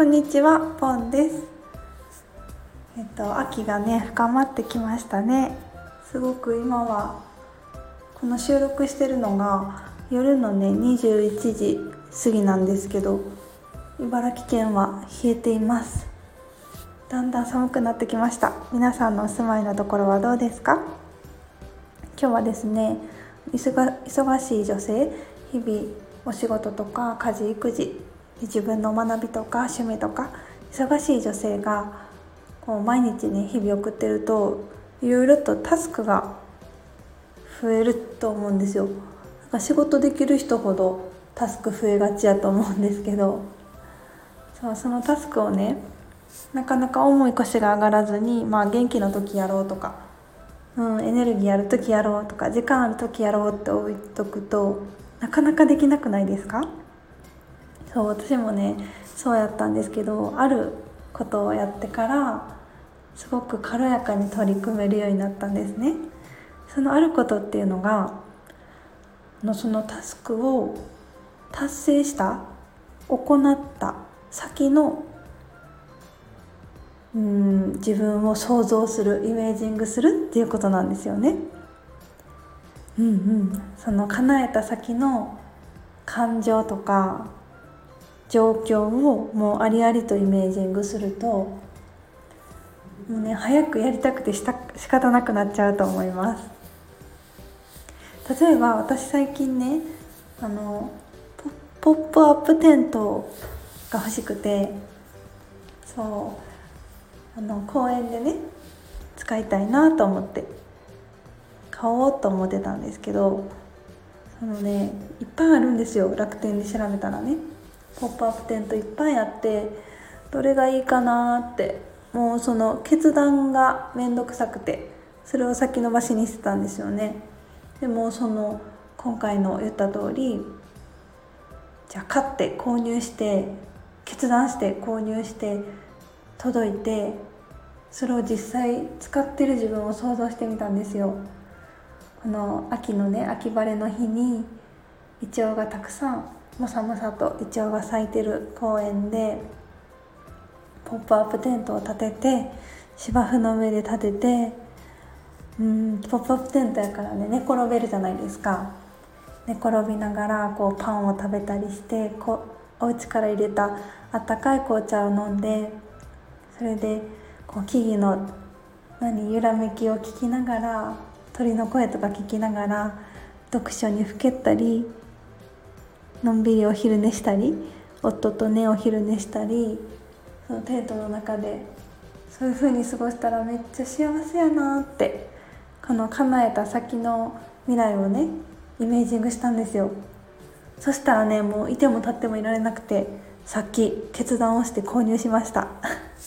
こんにちは、ポンです。えっと、秋がね、深まってきましたね。すごく今は、この収録してるのが夜のね、21時過ぎなんですけど、茨城県は冷えています。だんだん寒くなってきました。皆さんのお住まいのところはどうですか？今日はですね、忙忙しい女性、日々お仕事とか家事育児自分の学びとか趣味とか忙しい女性がこう毎日ね日々送ってるといろいろとタスクが増えると思うんですよ。なんか仕事できる人ほどタスク増えがちやと思うんですけどそうそのタスクをねなかなか重い腰が上がらずに、まあ、元気の時やろうとか、うん、エネルギーある時やろうとか時間ある時やろうって置いとくとなかなかできなくないですか？そう私もねそうやったんですけどあることをやってからすごく軽やかに取り組めるようになったんですね。そのあることっていうのがのそのタスクを達成した行った先のうん自分を想像するイメージングするっていうことなんですよね。うんうん。その叶えた先の感情とか状況をもうありありとイメージングするともうね早くやりたくてした仕方なくなっちゃうと思います。例えば私最近ねあのポップアップテントが欲しくてそうあの公園でね使いたいなと思って買おうと思ってたんですけどそのねいっぱいあるんですよ楽天で調べたらね。ポップアップテントいっぱいあってどれがいいかなってもうその決断が面倒くさくてそれを先延ばしにしてたんですよね。でもその今回の言った通りじゃあ買って購入して決断して購入して届いてそれを実際使ってる自分を想像してみたんですよ。この秋のね秋晴れの日にイチョウがたくさんもさもさとイチョウが咲いてる公園でポップアップテントを立てて芝生の上で立ててうんポップアップテントやからね寝転べるじゃないですか。寝転びながらこうパンを食べたりしてこお家から入れたあったかい紅茶を飲んでそれでこう木々の何揺らめきを聞きながら鳥の声とか聞きながら読書にふけったりのんびりお昼寝したり夫とねお昼寝したりそのテントの中でそういう風に過ごしたらめっちゃ幸せやなってこの叶えた先の未来をねイメージングしたんですよ。そしたらねもういても立ってもいられなくてさっき決断をして購入しました。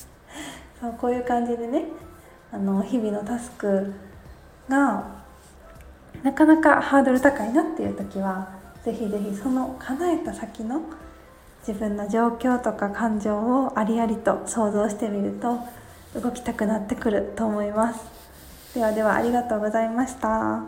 そうこういう感じでねあの日々のタスクがなかなかハードル高いなっていう時はぜひぜひその叶えた先の自分の状況とか感情をありありと想像してみると動きたくなってくると思います。ではではありがとうございました。